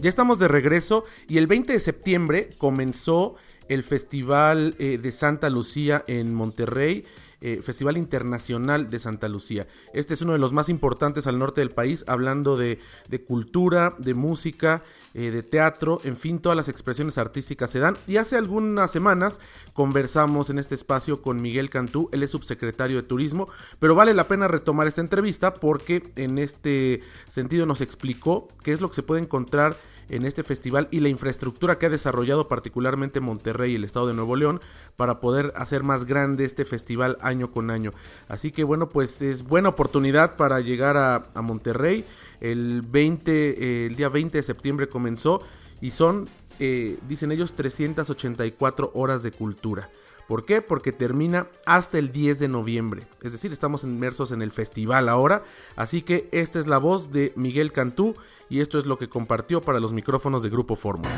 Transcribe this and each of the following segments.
Ya estamos de regreso y el 20 de septiembre comenzó el Festival eh, de Santa Lucía en Monterrey. Eh, Festival Internacional de Santa Lucía. Este es uno de los más importantes al norte del país, hablando de, de cultura, de música eh, de teatro, en fin, todas las expresiones artísticas se dan. Y hace algunas semanas conversamos en este espacio con Miguel Cantú, él es subsecretario de Turismo, pero vale la pena retomar esta entrevista porque en este sentido nos explicó qué es lo que se puede encontrar en este festival y la infraestructura que ha desarrollado particularmente Monterrey y el estado de Nuevo León para poder hacer más grande este festival año con año. Así que bueno, pues es buena oportunidad para llegar a, Monterrey el 20, eh, el día 20 de septiembre comenzó y son, eh, dicen ellos, 384 horas de cultura. ¿Por qué? Porque termina hasta el 10 de noviembre. Es decir, estamos inmersos en el festival ahora. Así que esta es la voz de Miguel Cantú y esto es lo que compartió para los micrófonos de Grupo Fórmula.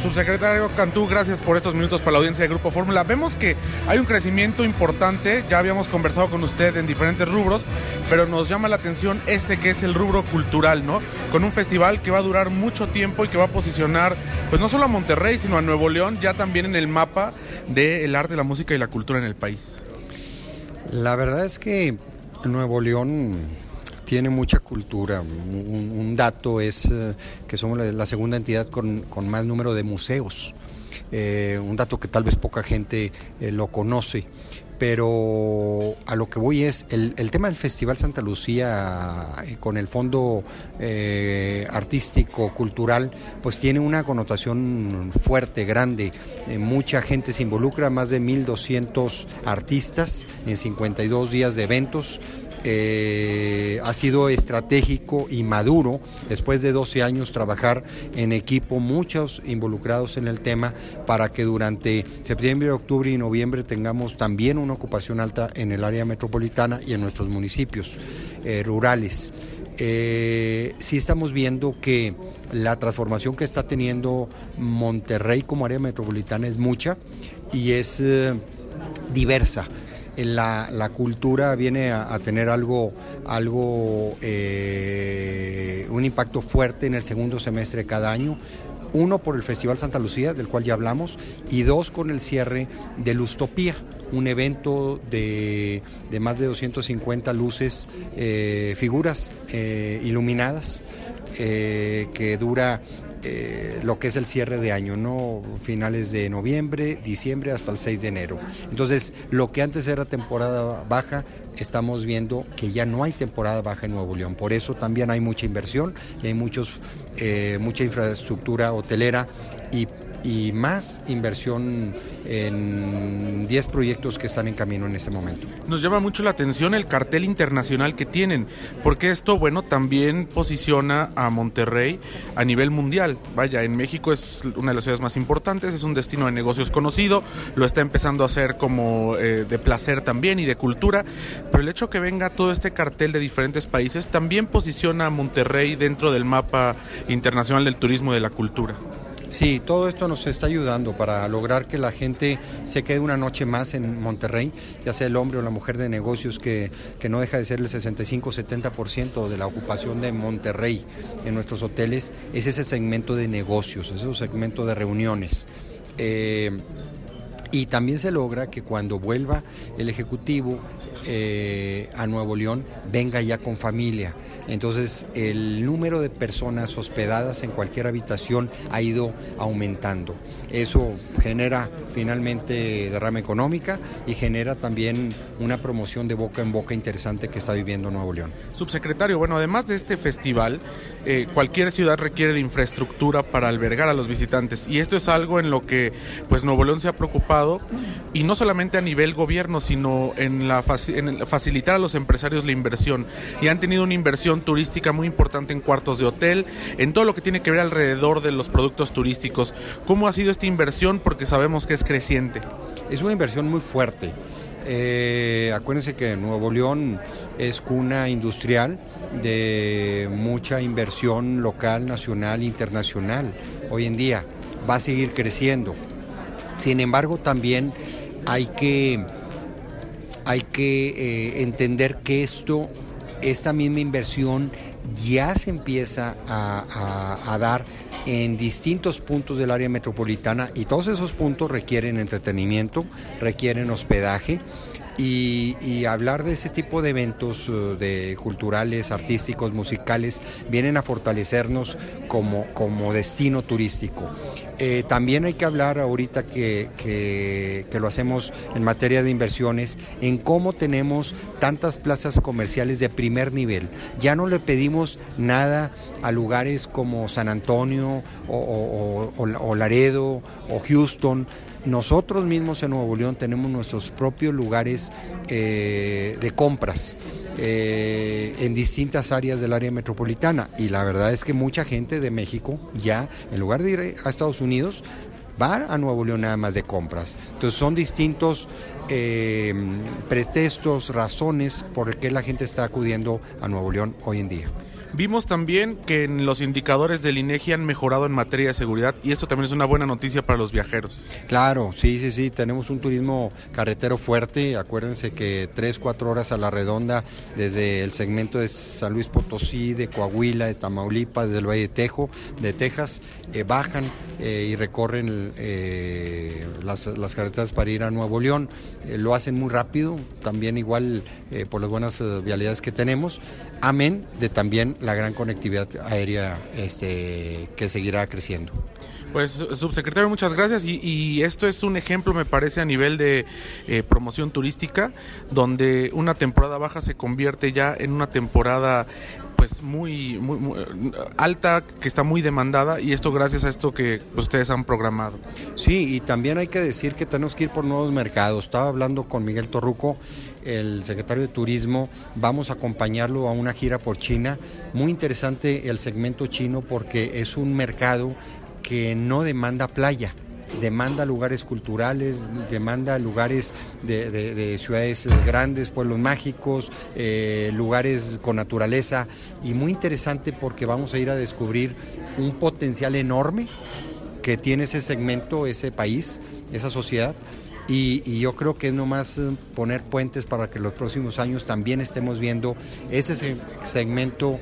Subsecretario Cantú, gracias por estos minutos para la audiencia de Grupo Fórmula. Vemos que hay un crecimiento importante, ya habíamos conversado con usted en diferentes rubros, pero nos llama la atención este que es el rubro cultural, ¿no? Con un festival que va a durar mucho tiempo y que va a posicionar, pues no solo a Monterrey, sino a Nuevo León, ya también en el mapa del arte, la música y la cultura en el país. La verdad es que Nuevo León tiene mucha cultura. Un, dato es eh, que somos la, segunda entidad con, más número de museos. Eh, un dato que tal vez poca gente eh, lo conoce. Pero a lo que voy es el, tema del Festival Santa Lucía con el fondo artístico, cultural, pues tiene una connotación fuerte, grande. mucha gente se involucra, más de 1.200 artistas en 52 días de eventos. Eh, ha sido estratégico y maduro después de 12 años trabajar en equipo, muchos involucrados en el tema, para que durante septiembre, octubre y noviembre tengamos también una ocupación alta en el área metropolitana y en nuestros municipios eh, rurales. Eh, sí estamos viendo que la transformación que está teniendo Monterrey como área metropolitana es mucha y es diversa la, cultura viene a, tener algo, algo eh, un impacto fuerte en el segundo semestre de cada año. Uno por el Festival Santa Lucía, del cual ya hablamos, y dos con el cierre de Lustopía, un evento de, más de 250 luces, eh, figuras eh, iluminadas, que dura eh, lo que es el cierre de año, ¿no? Finales de noviembre, diciembre hasta el 6 de enero. Entonces, lo que antes era temporada baja, estamos viendo que ya no hay temporada baja en Nuevo León. Por eso también hay mucha inversión y hay muchos, eh, mucha infraestructura hotelera y y más inversión en 10 proyectos que están en camino en este momento. Nos llama mucho la atención el cartel internacional que tienen, porque esto, bueno, también posiciona a Monterrey a nivel mundial. Vaya, en México es una de las ciudades más importantes, es un destino de negocios conocido, lo está empezando a hacer como eh, de placer también y de cultura, pero el hecho que venga todo este cartel de diferentes países también posiciona a Monterrey dentro del mapa internacional del turismo y de la cultura. Sí, todo esto nos está ayudando para lograr que la gente se quede una noche más en Monterrey, ya sea el hombre o la mujer de negocios, que, no deja de ser el 65-70% de la ocupación de Monterrey en nuestros hoteles, es ese segmento de negocios, es ese segmento de reuniones. Eh, y también se logra que cuando vuelva el Ejecutivo eh, a Nuevo León venga ya con familia entonces el número de personas hospedadas en cualquier habitación ha ido aumentando. Eso genera finalmente derrama económica y genera también una promoción de boca en boca interesante que está viviendo Nuevo León. Subsecretario, bueno, además de este festival, eh, cualquier ciudad requiere de infraestructura para albergar a los visitantes y esto es algo en lo que pues Nuevo León se ha preocupado y no solamente a nivel gobierno, sino en, la en facilitar a los empresarios la inversión y han tenido una inversión turística muy importante en cuartos de hotel, en todo lo que tiene que ver alrededor de los productos turísticos. ¿Cómo ha sido inversión? Porque sabemos que es creciente. Es una inversión muy fuerte. Eh, acuérdense que Nuevo León es cuna industrial de mucha inversión local, nacional, internacional. Hoy en día va a seguir creciendo. Sin embargo, también hay que, hay que eh, entender que esto esta misma inversión ya se empieza a, dar en distintos puntos del área metropolitana y todos esos puntos requieren entretenimiento, requieren hospedaje y, hablar de ese tipo de eventos eh, de culturales, artísticos, musicales, vienen a fortalecernos como, como destino turístico. Eh, también hay que hablar ahorita que, que, lo hacemos en materia de inversiones, en cómo tenemos tantas plazas comerciales de primer nivel. Ya no le pedimos nada a lugares como San Antonio o Laredo o Houston, nosotros mismos en Nuevo León tenemos nuestros propios lugares eh, de compras eh, en distintas áreas del área metropolitana y la verdad es que mucha gente de México ya, en lugar de ir a Estados Unidos, va a Nuevo León nada más de compras. Entonces son distintos eh, pretextos, razones por qué la gente está acudiendo a Nuevo León hoy en día. Vimos también que los indicadores del INEGI han mejorado en materia de seguridad y esto también es una buena noticia para los viajeros. Claro, sí, sí, sí, tenemos un turismo carretero fuerte. Acuérdense que tres, cuatro horas a la redonda desde el segmento de San Luis Potosí, de Coahuila, de Tamaulipas, desde el Valle de Tejo, de Texas, eh, bajan eh, y recorren eh, las, las, carreteras para ir a Nuevo León. lo hacen muy rápido, también igual por las buenas vialidades que tenemos. Amén de también la gran conectividad aérea este, que seguirá creciendo. Pues subsecretario, muchas gracias. Y, esto es un ejemplo, me parece, a nivel de eh, promoción turística, donde una temporada baja se convierte ya en una temporada pues muy, muy, alta, que está muy demandada y esto gracias a esto que ustedes han programado. Sí, y también hay que decir que tenemos que ir por nuevos mercados. Estaba hablando con Miguel Torruco el secretario de Turismo, vamos a acompañarlo a una gira por China. Muy interesante el segmento chino porque es un mercado que no demanda playa demanda lugares culturales, demanda lugares de, ciudades grandes, pueblos mágicos, eh, lugares con naturaleza. Y muy interesante porque vamos a ir a descubrir un potencial enorme que tiene ese segmento, ese país, esa sociedad. Y, yo creo que es nomás eh, poner puentes para que los próximos años también estemos viendo ese segmento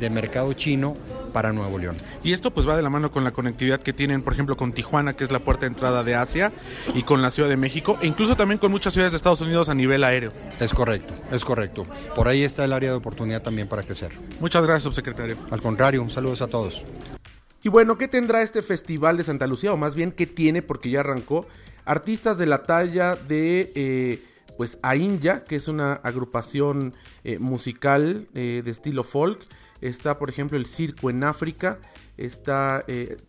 de mercado chino para Nuevo León. Y esto pues va de la mano con la conectividad que tienen, por ejemplo, con Tijuana, que es la puerta de entrada de Asia, y con la Ciudad de México, e incluso también con muchas ciudades de Estados Unidos a nivel aéreo. Es correcto, es correcto. Por ahí está el área de oportunidad también para crecer. Muchas gracias, subsecretario. Al contrario, saludos a todos. Y bueno, ¿qué tendrá este festival de Santa Lucía? O más bien, ¿qué tiene? Porque ya arrancó artistas de la talla de eh, pues Ainja, que es una agrupación eh, musical eh, de estilo folk. Está, por ejemplo, el Circo en África. Está,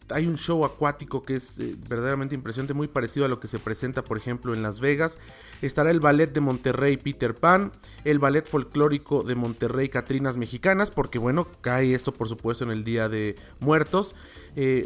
hay un show acuático que es verdaderamente impresionante, muy parecido a lo que se presenta, por ejemplo, en Las Vegas. Estará el ballet de Monterrey Peter Pan, el ballet folclórico de Monterrey Catrinas Mexicanas, porque bueno, cae esto por supuesto en el Día de Muertos.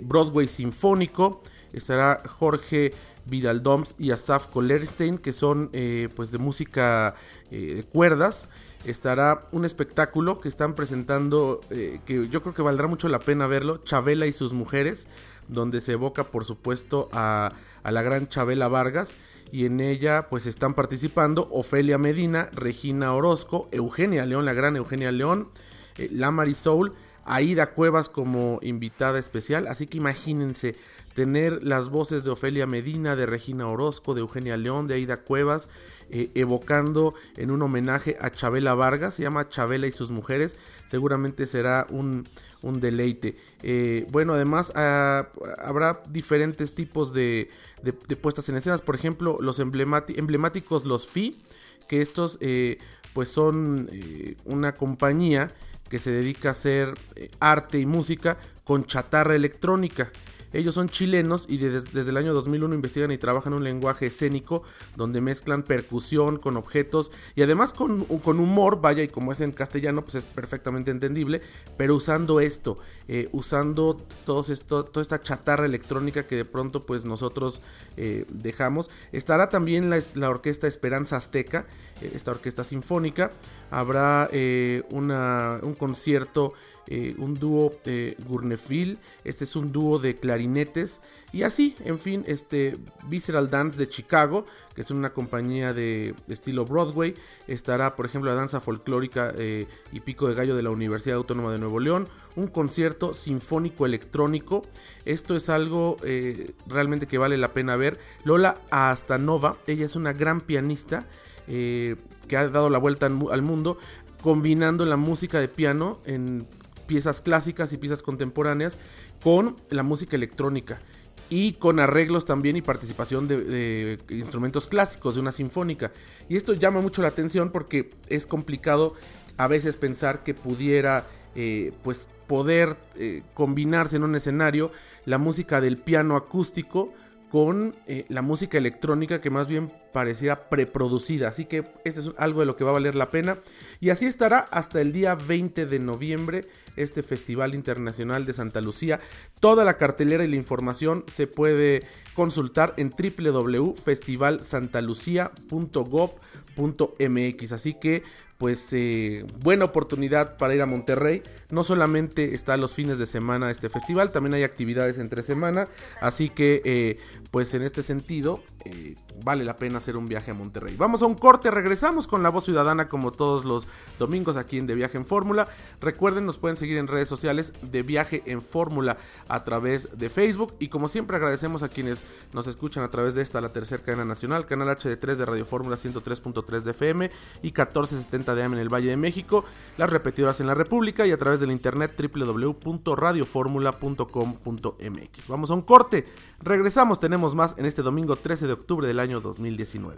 Broadway Sinfónico, estará Jorge Vidal Doms y Asaf Kolerstein, que son eh, pues de música eh, de cuerdas. Estará un espectáculo que están presentando, eh, que yo creo que valdrá mucho la pena verlo, Chabela y sus mujeres, donde se evoca por supuesto a, la gran Chabela Vargas y en ella pues están participando Ofelia Medina, Regina Orozco, Eugenia León, la gran Eugenia León, La Marisol, Aida Cuevas como invitada especial, así que imagínense tener las voces de Ofelia Medina, de Regina Orozco, de Eugenia León, de Aida Cuevas, eh, evocando en un homenaje a Chabela Vargas, se llama Chabela y sus mujeres, seguramente será un, deleite. Eh, bueno, además ah, habrá diferentes tipos de, puestas en escenas, por ejemplo, los emblemáticos, los FI, que estos eh, pues son una compañía que se dedica a hacer arte y música con chatarra electrónica. Ellos son chilenos y desde, el año 2001 investigan y trabajan un lenguaje escénico donde mezclan percusión con objetos y además con, con humor, vaya, y como es en castellano, pues es perfectamente entendible, pero usando esto, eh, usando todo esto, toda esta chatarra electrónica que de pronto pues nosotros eh, dejamos. Estará también la, orquesta Esperanza Azteca, eh, esta orquesta sinfónica. Habrá una, un concierto eh, un dúo eh, Gurnefil, este es un dúo de clarinetes y así, en fin, este Visceral Dance de Chicago, que es una compañía de, estilo Broadway, estará por ejemplo la danza folclórica eh, y pico de gallo de la Universidad Autónoma de Nuevo León, un concierto sinfónico electrónico, esto es algo realmente que vale la pena ver, Lola Astanova, ella es una gran pianista, que ha dado la vuelta al mundo combinando la música de piano en piezas clásicas y piezas contemporáneas con la música electrónica y con arreglos también y participación de, instrumentos clásicos de una sinfónica. Y esto llama mucho la atención porque es complicado a veces pensar que pudiera eh, pues poder eh, combinarse en un escenario la música del piano acústico con eh, la música electrónica que más bien pareciera preproducida. Así que esto es algo de lo que va a valer la pena. Y así estará hasta el día 20 de noviembre este Festival Internacional de Santa Lucía. Toda la cartelera y la información se puede consultar en www.festivalsantalucia.gov.mx. Así que pues eh, buena oportunidad para ir a Monterrey. No solamente está los fines de semana este festival, también hay actividades entre semana. Así que eh, pues en este sentido eh, vale la pena hacer un viaje a Monterrey. Vamos a un corte, regresamos con la voz ciudadana como todos los domingos aquí en De Viaje en Fórmula. Recuerden, nos pueden seguir en redes sociales de Viaje en Fórmula a través de Facebook y como siempre agradecemos a quienes nos escuchan a través de esta, la tercera cadena nacional, canal HD3 de Radio Fórmula 103.3 de FM y 1470 ZDM en el Valle de México, las repetidoras en la República y a través del internet www.radioformula.com.mx. Vamos a un corte, regresamos, tenemos más en este domingo 13 de octubre del año 2019.